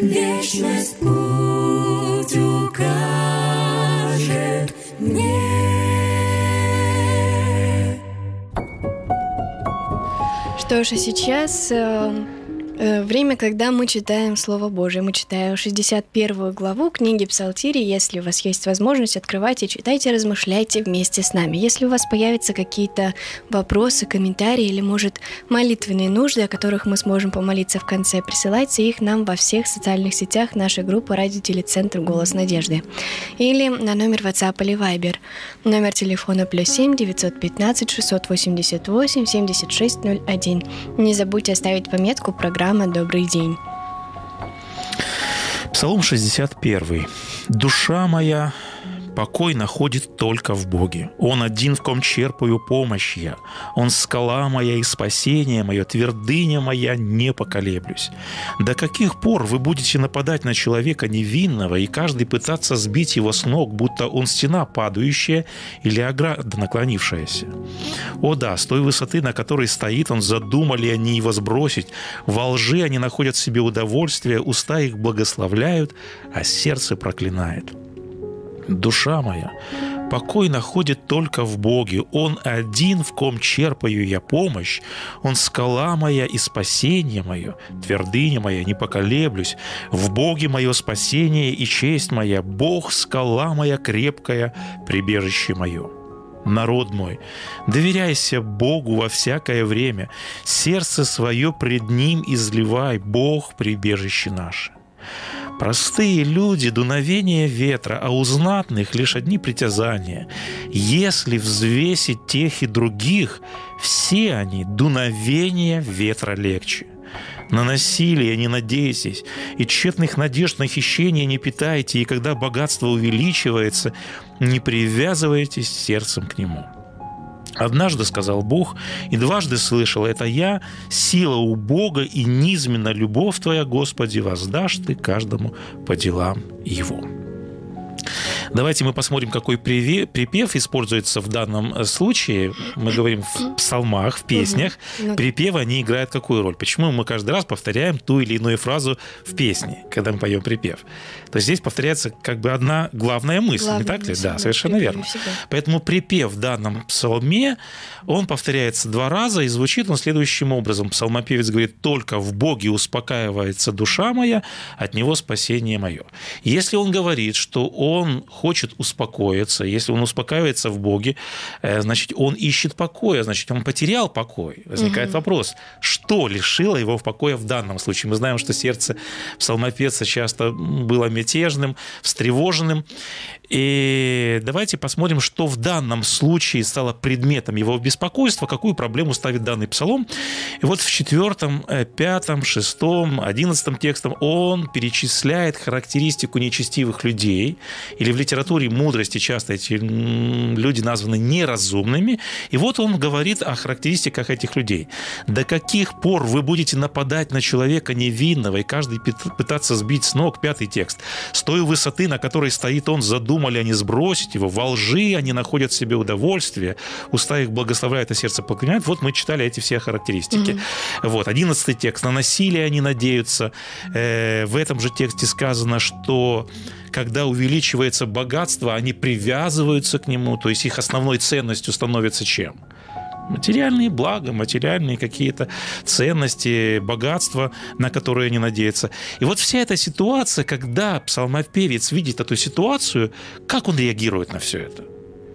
Вечность путь укажет мне. Что ж, а сейчас э, время, когда мы читаем Слово Божие. Мы читаем 61 главу книги Псалтири. Если у вас есть возможность, открывайте, читайте, размышляйте вместе с нами. Если у вас появятся какие-то вопросы, комментарии или, может, молитвенные нужды, о которых мы сможем помолиться в конце, присылайте их нам во всех социальных сетях нашей группы «Радио Телецентр Голос Надежды» или на номер WhatsApp или Viber. Номер телефона плюс 7 915 688 7601. Не забудьте оставить пометку «Программа «Добрый день». Псалом 61. «Душа моя покой находит только в Боге. Он один, в ком черпаю помощь я. Он скала моя и спасение мое, твердыня моя, не поколеблюсь. До каких пор вы будете нападать на человека невинного и каждый пытаться сбить его с ног, будто он стена падающая или ограда наклонившаяся? О да, с той высоты, на которой стоит он, задумали они его сбросить. Во лжи они находят себе удовольствие, уста их благословляют, а сердце проклинает душа моя, покой находит только в Боге. Он один, в ком черпаю я помощь. Он скала моя и спасение мое, твердыня моя, не поколеблюсь. В Боге мое спасение и честь моя. Бог, скала моя крепкая, прибежище мое народ мой, доверяйся Богу во всякое время, сердце свое пред Ним изливай, Бог – прибежище наше. Простые люди – дуновение ветра, а у знатных лишь одни притязания. Если взвесить тех и других, все они – дуновение ветра легче. На насилие не надейтесь, и тщетных надежд на хищение не питайте, и когда богатство увеличивается, не привязывайтесь сердцем к нему. Однажды сказал Бог, и дважды слышал это я, сила у Бога и низменно любовь Твоя, Господи, воздашь Ты каждому по делам Его. Давайте мы посмотрим, какой припев используется в данном э, случае. Мы говорим в псалмах, в песнях. Угу. Припевы, они играют какую роль? Почему мы каждый раз повторяем ту или иную фразу в песне, когда мы поем припев? То есть здесь повторяется как бы одна главная мысль, главная не так мысль, ли? Да, совершенно верно. Всегда. Поэтому припев в данном псалме, он повторяется два раза, и звучит он следующим образом. Псалмопевец говорит, только в Боге успокаивается душа моя, от Него спасение мое. Если он говорит, что он хочет успокоиться, если он успокаивается в Боге, э, значит, он ищет покоя, значит, он потерял покой. Возникает угу. вопрос, что лишило его покоя в данном случае? Мы знаем, что сердце псалмопевца часто было мятежным, встревоженным. И давайте посмотрим, что в данном случае стало предметом его беспокойства, какую проблему ставит данный псалом. И вот в четвертом, э, пятом, шестом, одиннадцатом текстом он перечисляет характеристику нечестивых людей. Или в литературе мудрости часто эти люди названы неразумными. И вот он говорит о характеристиках этих людей. До каких пор вы будете нападать на человека невинного и каждый пытаться сбить с ног? Пятый текст. С той высоты, на которой стоит он, задумал думали они сбросить его, во лжи они находят себе удовольствие, уста их благословляют, а сердце поклоняют. Вот мы читали эти все характеристики. Mm-hmm. Вот, одиннадцатый текст. На насилие они надеются. Э, в этом же тексте сказано, что когда увеличивается богатство, они привязываются к нему, то есть их основной ценностью становится чем? материальные блага, материальные какие-то ценности, богатства, на которые они надеются. И вот вся эта ситуация, когда псалмопевец видит эту ситуацию, как он реагирует на все это?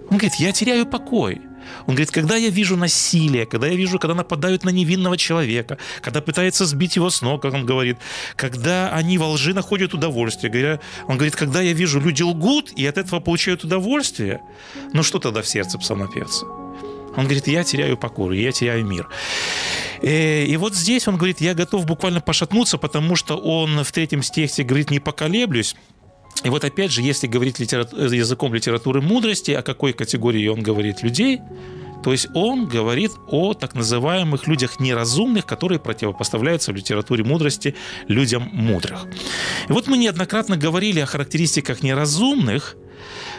Он говорит, я теряю покой. Он говорит, когда я вижу насилие, когда я вижу, когда нападают на невинного человека, когда пытаются сбить его с ног, как он говорит, когда они во лжи находят удовольствие. Говоря, он говорит, когда я вижу, люди лгут и от этого получают удовольствие, ну что тогда в сердце псалмопевца? Он говорит, я теряю покору, я теряю мир. Э, и вот здесь он говорит, я готов буквально пошатнуться, потому что он в третьем стихе говорит, не поколеблюсь. И вот опять же, если говорить литера... языком литературы мудрости, о какой категории он говорит людей, то есть он говорит о так называемых людях неразумных, которые противопоставляются в литературе мудрости людям мудрых. И вот мы неоднократно говорили о характеристиках неразумных,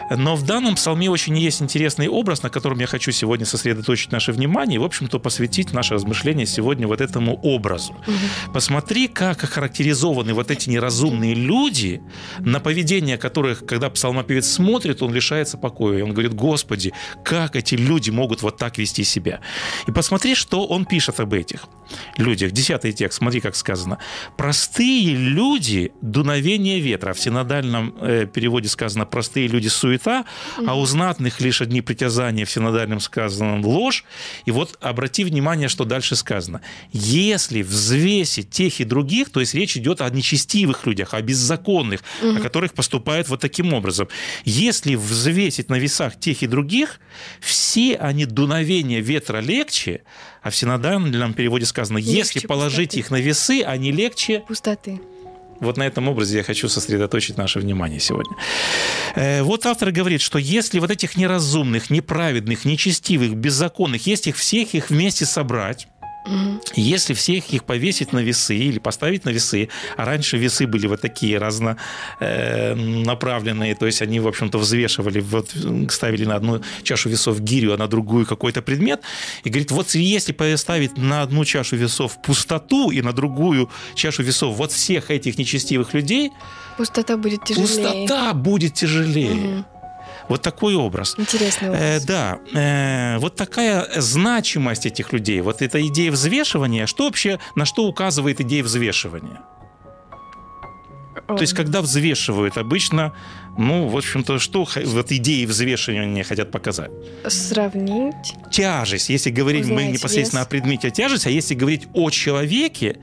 но в данном псалме очень есть интересный образ, на котором я хочу сегодня сосредоточить наше внимание и, в общем-то, посвятить наше размышление сегодня вот этому образу. Угу. Посмотри, как охарактеризованы вот эти неразумные люди, на поведение которых, когда псалмопевец смотрит, он лишается покоя. И он говорит, Господи, как эти люди могут вот так вести себя? И посмотри, что он пишет об этих людях. Десятый текст, смотри, как сказано. «Простые люди – дуновение ветра». В синодальном э, переводе сказано «простые люди – суета», а у знатных лишь одни притязания, в синодальном сказано «ложь». И вот обрати внимание, что дальше сказано. «Если взвесить тех и других», то есть речь идет о нечестивых людях, о беззаконных, угу. о которых поступают вот таким образом. «Если взвесить на весах тех и других, все они дуновение ветра легче, а в синодальном переводе сказано, легче если положить пустоты. их на весы, они легче... Пустоты. Вот на этом образе я хочу сосредоточить наше внимание сегодня. Э, вот автор говорит, что если вот этих неразумных, неправедных, нечестивых, беззаконных, если их всех их вместе собрать, если всех их повесить на весы или поставить на весы, а раньше весы были вот такие разнонаправленные, то есть они, в общем-то, взвешивали, вот ставили на одну чашу весов гирю, а на другую какой-то предмет, и говорит, вот если поставить на одну чашу весов пустоту и на другую чашу весов вот всех этих нечестивых людей, пустота будет тяжелее. Пустота будет тяжелее. Угу. Вот такой образ. Интересный образ. Э, да. Э, вот такая значимость этих людей. Вот эта идея взвешивания. Что вообще, на что указывает идея взвешивания? То есть, когда взвешивают, обычно, ну, в общем-то, что вот идеи взвешивания хотят показать? Сравнить. Тяжесть. Если говорить Узнать мы непосредственно вес. о предмете тяжесть, а если говорить о человеке,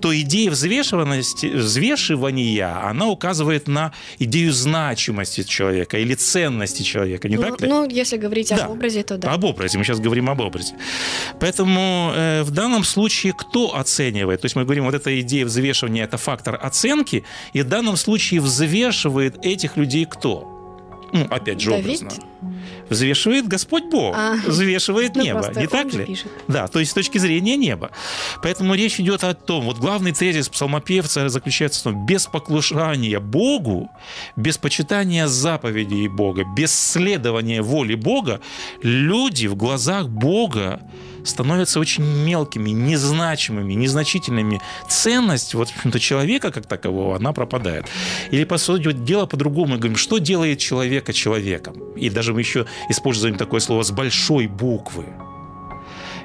то идея взвешиванности, взвешивания, она указывает на идею значимости человека или ценности человека, не ну, так ли? Ну, если говорить да. об образе, то да. Об образе, мы сейчас говорим об образе. Поэтому э, в данном случае кто оценивает? То есть мы говорим, вот эта идея взвешивания – это фактор оценки, и в данном случае взвешивает этих людей кто? Ну, опять же, Давид? образно взвешивает Господь Бог, а, взвешивает ну, небо, не так ли? Пишет. Да, то есть с точки зрения неба. Поэтому речь идет о том, вот главный тезис псалмопевца заключается в том, без поклушания Богу, без почитания заповедей Бога, без следования воли Бога, люди в глазах Бога становятся очень мелкими, незначимыми, незначительными. Ценность вот, в общем-то, человека как такового, она пропадает. Или, по сути дела, по-другому говорим, что делает человека человеком? И даже мы еще используем такое слово с большой буквы.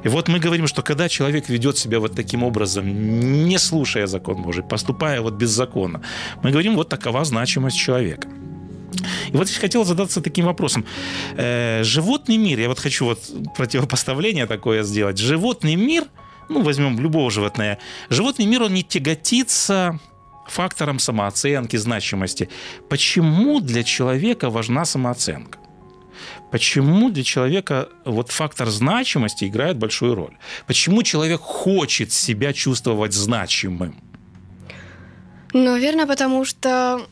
И вот мы говорим, что когда человек ведет себя вот таким образом, не слушая закон Божий, поступая вот беззаконно, мы говорим, вот такова значимость человека. И вот здесь хотел задаться таким вопросом. Э, животный мир, я вот хочу вот противопоставление такое сделать. Животный мир, ну, возьмем любого животное, животный мир, он не тяготится фактором самооценки, значимости. Почему для человека важна самооценка? Почему для человека вот фактор значимости играет большую роль? Почему человек хочет себя чувствовать значимым? Наверное, потому что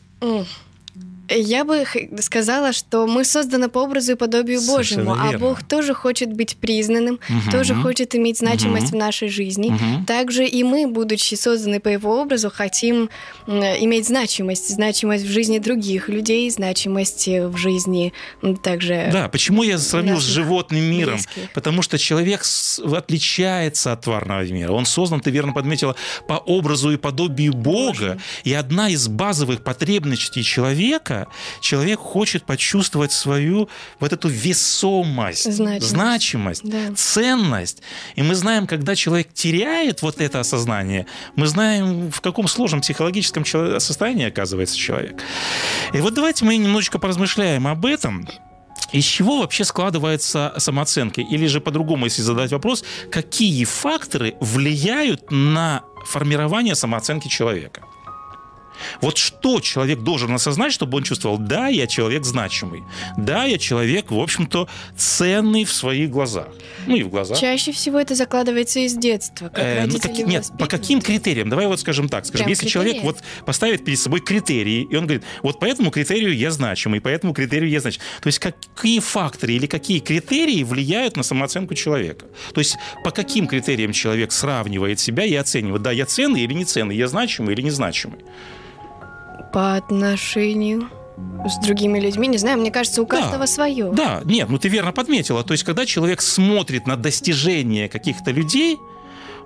я бы сказала, что мы созданы по образу и подобию Совершенно Божьему, а верно. а Бог тоже хочет быть признанным, угу. тоже хочет иметь значимость угу. в нашей жизни. Угу. Также и мы, будучи созданы по Его образу, хотим иметь значимость, значимость в жизни других людей, значимость в жизни также. Да, почему я сравнил с животным миром? Близких. Потому что человек отличается от тварного мира. Он создан, ты верно подметила, по образу и подобию Бога. Божий. И одна из базовых потребностей человека человека, человек хочет почувствовать свою вот эту весомость, значимость, значимость да. ценность. И мы знаем, когда человек теряет вот это осознание, мы знаем, в каком сложном психологическом состоянии оказывается человек. И вот давайте мы немножечко поразмышляем об этом. Из чего вообще складывается самооценка? Или же по-другому, если задать вопрос, какие факторы влияют на формирование самооценки человека? Вот что человек должен осознать, чтобы он чувствовал, да, я человек значимый, да, я человек, в общем-то, ценный в своих глазах. Ну и в глазах. Чаще всего это закладывается из детства, как э, ну, как, Нет, по каким критериям? Давай вот скажем так. Скажем, Прям если критерии? человек вот поставит перед собой критерии, и он говорит, вот по этому критерию я значимый, по этому критерию я значимый. То есть какие факторы или какие критерии влияют на самооценку человека? То есть по каким критериям человек сравнивает себя и оценивает, да, я ценный или не ценный, я значимый или незначимый? По отношению с другими людьми, не знаю, мне кажется, у каждого да, свое. Да, нет, ну ты верно подметила. То есть, когда человек смотрит на достижения каких-то людей,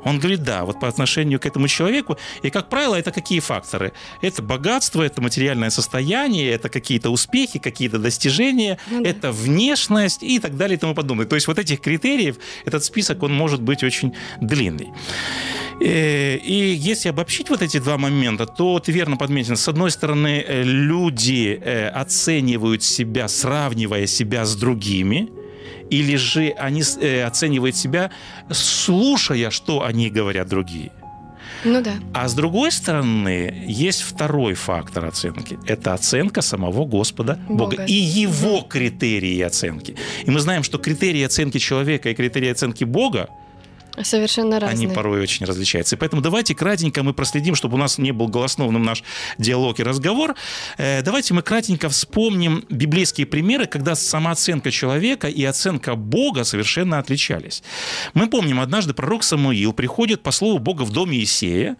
он говорит, да, вот по отношению к этому человеку. И, как правило, это какие факторы? Это богатство, это материальное состояние, это какие-то успехи, какие-то достижения, ну, да. это внешность и так далее и тому подобное. То есть вот этих критериев, этот список, он может быть очень длинный. Э, и если обобщить вот эти два момента, то ты верно подметил. С одной стороны, э, люди э, оценивают себя, сравнивая себя с другими, или же они оценивают себя, слушая, что они говорят другие. Ну да. А с другой стороны, есть второй фактор оценки. Это оценка самого Господа Бога, Бога. и его критерии оценки. И мы знаем, что критерии оценки человека и критерии оценки Бога Совершенно разные. Они порой очень различаются. И поэтому давайте кратенько мы проследим, чтобы у нас не был голосновным наш диалог и разговор. Э, давайте мы кратенько вспомним библейские примеры, когда самооценка человека и оценка Бога совершенно отличались. Мы помним, однажды пророк Самуил приходит по слову Бога в доме Исея,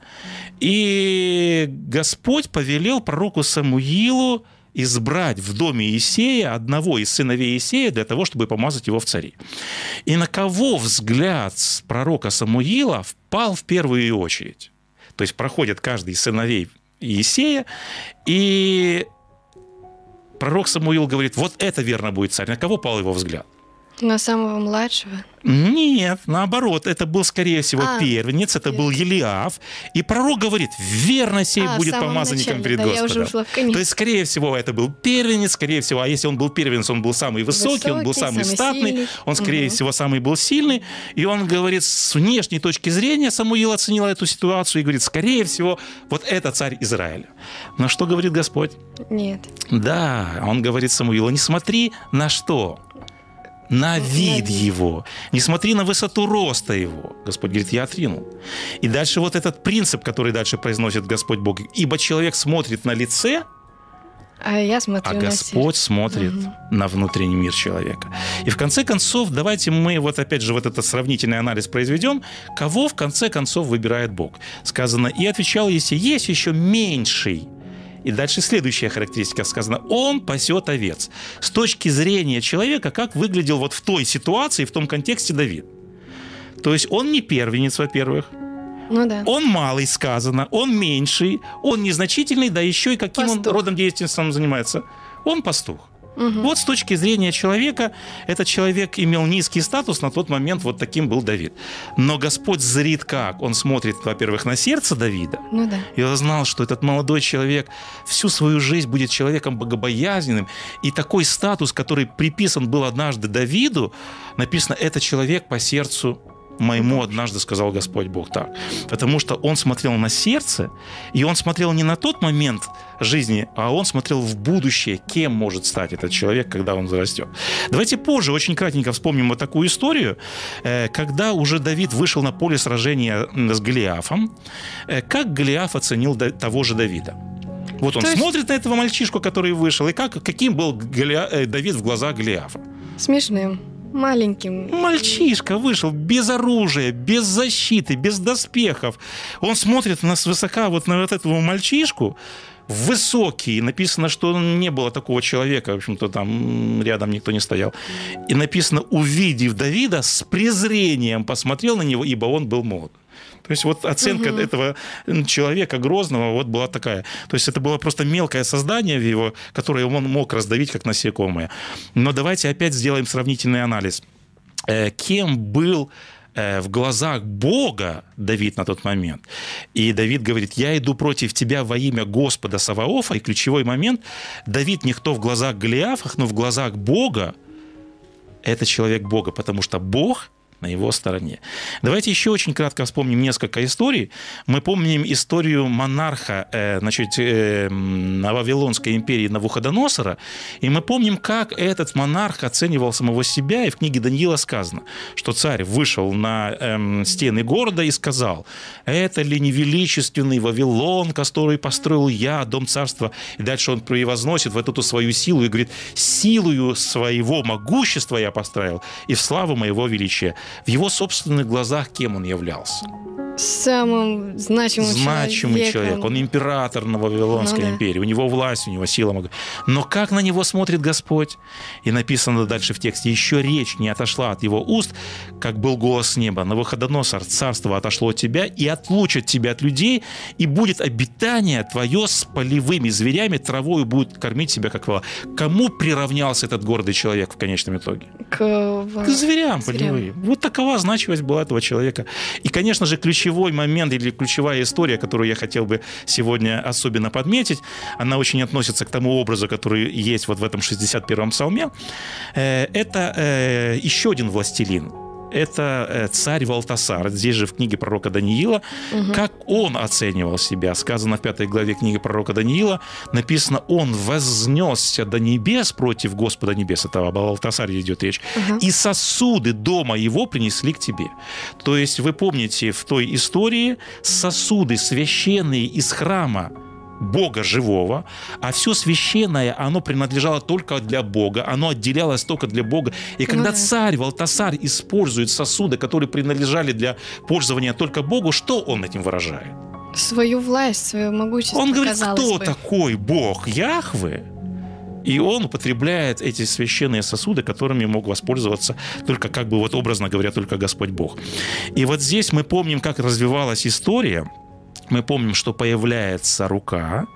и Господь повелел пророку Самуилу избрать в доме Исея одного из сыновей Исея для того, чтобы помазать его в цари. И на кого взгляд пророка Самуила впал в первую очередь? То есть проходит каждый из сыновей Иисея, и пророк Самуил говорит, вот это верно будет царь. На кого пал его взгляд? На самого младшего? Нет, наоборот, это был, скорее всего, а, первенец, это был Елиав. И пророк говорит, верно сей а, будет помазанником начале, перед да, Господом. Ушла в То есть, скорее всего, это был первенец, скорее всего, а если он был первенец, он был самый высокий, высокий он был самый, самый статный, сильный. он, скорее угу. всего, самый был сильный. И он говорит, с внешней точки зрения Самуил оценил эту ситуацию и говорит, скорее всего, вот это царь Израиля. На что говорит Господь? Нет. Да, он говорит Самуилу, не смотри на что, на вид его, не смотри на высоту роста его. Господь говорит, я отринул. И дальше вот этот принцип, который дальше произносит Господь Бог. Ибо человек смотрит на лице, а я смотрю а на Господь сердце. смотрит угу. на внутренний мир человека. И в конце концов, давайте мы вот опять же вот этот сравнительный анализ произведем. Кого в конце концов выбирает Бог? Сказано, и отвечал если есть еще меньший и дальше следующая характеристика сказана. Он пасет овец. С точки зрения человека, как выглядел вот в той ситуации, в том контексте Давид. То есть он не первенец, во-первых. Ну да. Он малый, сказано, он меньший, он незначительный, да еще и каким пастух. он родом деятельности занимается. Он пастух. Мгм. Вот с точки зрения человека, этот человек имел низкий статус, на тот момент вот таким был Давид. Но Господь зрит как? Он смотрит, во-первых, на сердце Давида, Ну да. и он знал, что этот молодой человек всю свою жизнь будет человеком богобоязненным. И такой статус, который приписан был однажды Давиду, написано, это человек по сердцу моему однажды сказал Господь Бог так. Потому что он смотрел на сердце, и он смотрел не на тот момент жизни, а он смотрел в будущее, кем может стать этот человек, когда он зарастет. Давайте позже очень кратенько вспомним вот такую историю, э, когда уже Давид вышел на поле сражения с Голиафом. Э, Как Голиаф оценил того же Давида? Вот он То есть- смотрит на этого мальчишку, который вышел, и как, каким был Голиа- э, Давид в глазах Голиафа? Смешным, маленьким. Мальчишка вышел без оружия, без защиты, без доспехов. Он смотрит на свысока вот на вот этого мальчишку, высокий, написано, что не было такого человека, в общем-то, там рядом никто не стоял. И написано, увидев Давида, с презрением посмотрел на него, ибо он был молод. То есть вот оценка этого м, человека грозного вот была такая. То есть это было просто мелкое создание в его, которое он мог раздавить как насекомое. Но давайте опять сделаем сравнительный анализ. Э, Кем был э, в глазах Бога Давид на тот момент. И Давид говорит, я иду против тебя во имя Господа Саваофа. И ключевой момент, Давид никто в глазах Голиафах, но в глазах Бога это человек Бога, потому что Бог на его стороне. Давайте еще очень кратко вспомним несколько историй. Мы помним историю монарха э, значит, э, Вавилонской империи Навуходоносора, и мы помним, как этот монарх оценивал самого себя, и в книге Даниила сказано, что царь вышел на эм, стены города и сказал, это ли не величественный Вавилон, который построил я, дом царства, и дальше он превозносит вот эту свою силу и говорит, силою своего могущества я построил, и в славу моего величия. В его собственных глазах кем он являлся? Самым значимым Значимый человеком. человек. Он император на Вавилонской Ну да. империи. У него власть, у него сила. Но как на него смотрит Господь? И написано дальше в тексте, еще речь не отошла от его уст, как был голос с неба. На выходоносор царство отошло от тебя и отлучит тебя от людей, и будет обитание твое с полевыми зверями, травою будет кормить себя, как вола. Кому приравнялся этот гордый человек в конечном итоге? К, К зверям Зверям. полевым. Вот такова значимость была этого человека. И, конечно же, ключевой момент или ключевая история, которую я хотел бы сегодня особенно подметить, она очень относится к тому образу, который есть вот в этом 61-м псалме. Э, Это э, еще один властелин. Это э, царь Валтасар. Здесь же в книге пророка Даниила. Как он оценивал себя? Сказано в пятой главе книги пророка Даниила. Написано, он вознесся до небес против Господа небес. Это об Валтасаре идет речь. И сосуды дома его принесли к тебе. То есть вы помните в той истории сосуды священные из храма Бога живого, а все священное, оно принадлежало только для Бога, оно отделялось только для Бога. И когда да. царь Валтасар использует сосуды, которые принадлежали для пользования только Богу, что он этим выражает? свою власть, свое могущество. Он говорит, кто бы. такой Бог Яхве? И он употребляет эти священные сосуды, которыми мог воспользоваться только, как бы вот образно говоря, только Господь Бог. И вот здесь мы помним, как развивалась история. Мы помним, что появляется рука,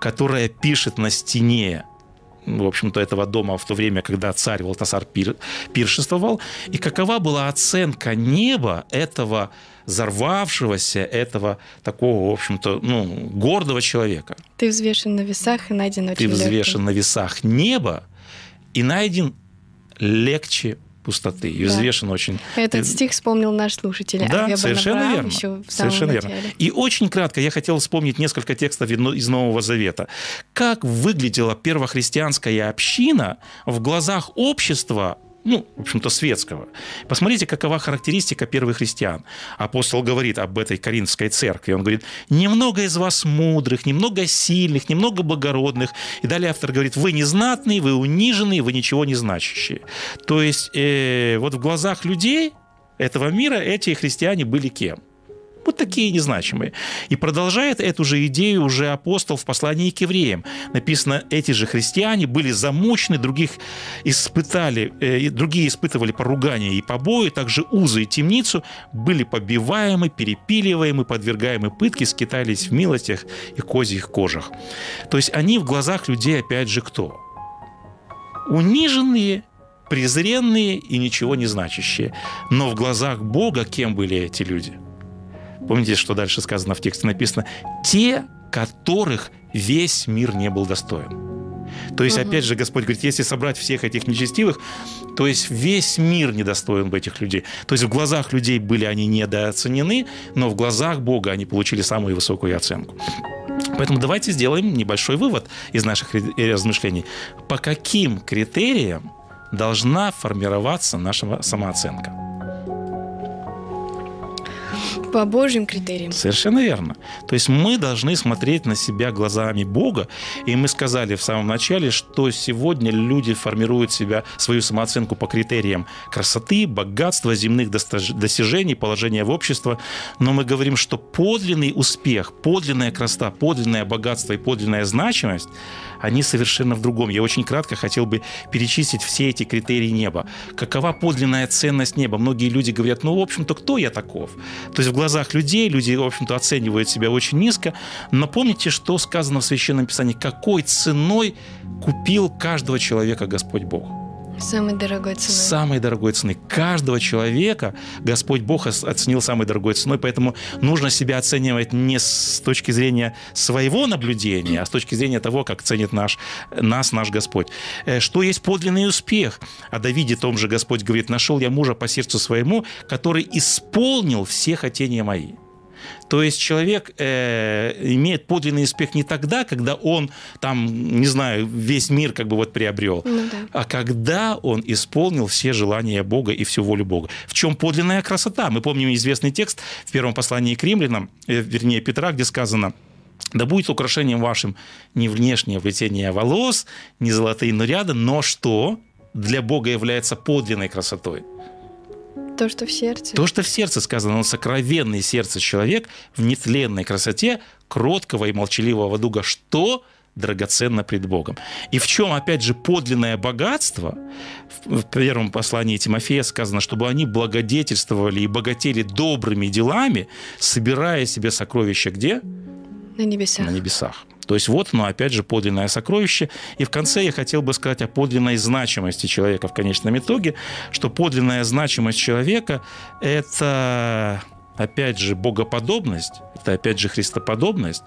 которая пишет на стене в общем-то, этого дома в то время, когда царь Валтасар пир, пиршествовал, и какова была оценка неба этого взорвавшегося, этого такого, в общем-то, ну, гордого человека. Ты взвешен на весах и найден Ты очень взвешен на весах неба и найден легче пустоты. И Да. взвешен очень... Этот Ты- стих вспомнил наш слушатель. Да, Авиа совершенно верно. Еще в самом Совершенно верно. начале. И очень кратко я хотел вспомнить несколько текстов из Нового Завета. Как выглядела первохристианская община в глазах общества ну, в общем-то, светского. Посмотрите, какова характеристика первых христиан. Апостол говорит об этой Коринфской церкви. Он говорит, немного из вас мудрых, немного сильных, немного благородных. И далее автор говорит, вы незнатные, вы униженные, вы ничего не значащие. То есть, э, вот в глазах людей этого мира эти христиане были кем? Такие незначимые. И продолжает эту же идею уже апостол в послании к евреям. Написано, эти же христиане были замучены, других испытали, э, другие испытывали поругание и побои, также узы и темницу, были побиваемы, перепиливаемы, подвергаемы пытке, скитались в милостях и козьих кожах. То есть они в глазах людей опять же кто? униженные, презренные и ничего не значащие. Но в глазах Бога кем были эти люди? Помните, что дальше сказано в тексте написано? Те, которых весь мир не был достоин. То есть, угу. опять же, Господь говорит, если собрать всех этих нечестивых, то есть весь мир недостоин бы этих людей. То есть в глазах людей были они недооценены, но в глазах Бога они получили самую высокую оценку. Поэтому давайте сделаем небольшой вывод из наших размышлений. По каким критериям должна формироваться наша самооценка? По Божьим критериям. Совершенно верно. То есть мы должны смотреть на себя глазами Бога. И мы сказали в самом начале, что сегодня люди формируют себя, свою самооценку по критериям красоты, богатства, земных достижений, положения в обществе. Но мы говорим, что подлинный успех, подлинная красота, подлинное богатство и подлинная значимость – они совершенно в другом. Я очень кратко хотел бы перечислить все эти критерии неба. Какова подлинная ценность неба? Многие люди говорят, ну, в общем-то, кто я таков? То есть в глазах людей люди, в общем-то, оценивают себя очень низко. Но помните, что сказано в Священном Писании? Какой ценой купил каждого человека Господь Бог? Самой дорогой ценой. Самой дорогой цены. Каждого человека Господь Бог оценил самой дорогой ценой, поэтому нужно себя оценивать не с точки зрения своего наблюдения, а с точки зрения того, как ценит наш, нас наш Господь. Э, что есть подлинный успех? О Давиде том же Господь говорит, нашел я мужа по сердцу своему, который исполнил все хотения мои. То есть человек э, имеет подлинный успех не тогда, когда он там, не знаю, весь мир как бы вот приобрел, ну, да. а когда он исполнил все желания Бога и всю волю Бога. В чем подлинная красота? Мы помним известный текст в первом послании к римлянам, э, вернее Петра, где сказано, да будет украшением вашим не внешнее плетение волос, не золотые наряды, но что для Бога является подлинной красотой – то, что в сердце. То, что в сердце сказано. Он сокровенный сердце человек в нетленной красоте кроткого и молчаливого дуга. Что драгоценно пред Богом. И в чем, опять же, подлинное богатство? В первом послании Тимофея сказано, чтобы они благодетельствовали и богатели добрыми делами, собирая себе сокровища где? На небесах. На небесах. То есть вот оно, опять же, подлинное сокровище. И в конце я хотел бы сказать о подлинной значимости человека в конечном итоге, что подлинная значимость человека – это, опять же, богоподобность, это, опять же, христоподобность.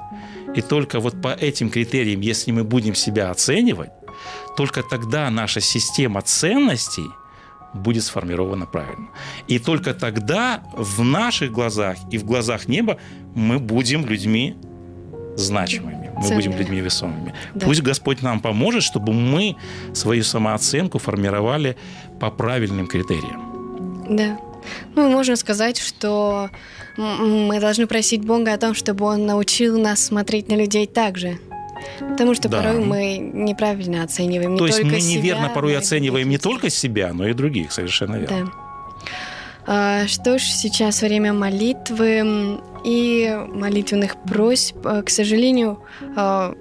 И только вот по этим критериям, если мы будем себя оценивать, только тогда наша система ценностей будет сформирована правильно. И только тогда в наших глазах и в глазах неба мы будем людьми значимыми, мы Ценными. будем людьми весомыми. Да. Пусть Господь нам поможет, чтобы мы свою самооценку формировали по правильным критериям. Да. Ну, можно сказать, что мы должны просить Бога о том, чтобы Он научил нас смотреть на людей так же. Потому что да. порой мы неправильно оцениваем не То есть мы неверно себя, порой оцениваем не только себя, но и других, совершенно верно. Да. А, что ж, сейчас время молитвы и молитвенных просьб. А, к сожалению, а,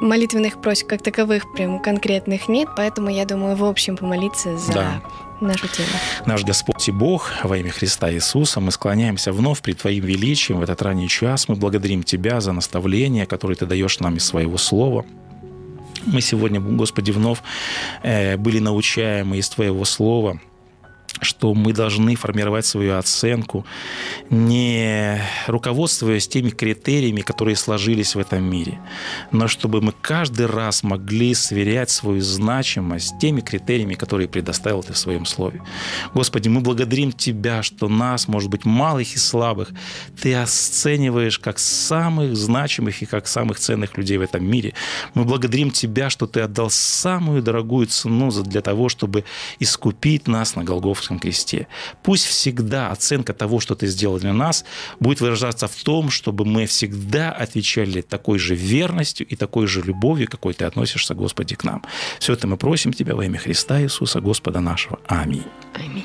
молитвенных просьб как таковых прям конкретных нет, поэтому я думаю, в общем помолиться за да. нашу тему. Наш Господь и Бог, во имя Христа Иисуса, мы склоняемся вновь при Твоим величием в этот ранний час. Мы благодарим Тебя за наставление, которое Ты даешь нам из Своего Слова. Мы сегодня, Господи, вновь э, были научаемы из Твоего Слова – что мы должны формировать свою оценку, не руководствуясь теми критериями, которые сложились в этом мире, но чтобы мы каждый раз могли сверять свою значимость теми критериями, которые предоставил Ты в Своем Слове. Господи, мы благодарим Тебя, что нас, может быть, малых и слабых, Ты оцениваешь как самых значимых и как самых ценных людей в этом мире. Мы благодарим Тебя, что Ты отдал самую дорогую цену для того, чтобы искупить нас на Голгофском Голгофском кресте. Пусть всегда оценка того, что ты сделал для нас, будет выражаться в том, чтобы мы всегда отвечали такой же верностью и такой же любовью, какой ты относишься, Господи, к нам. Все это мы просим Тебя во имя Христа Иисуса, Господа нашего. Аминь. Аминь.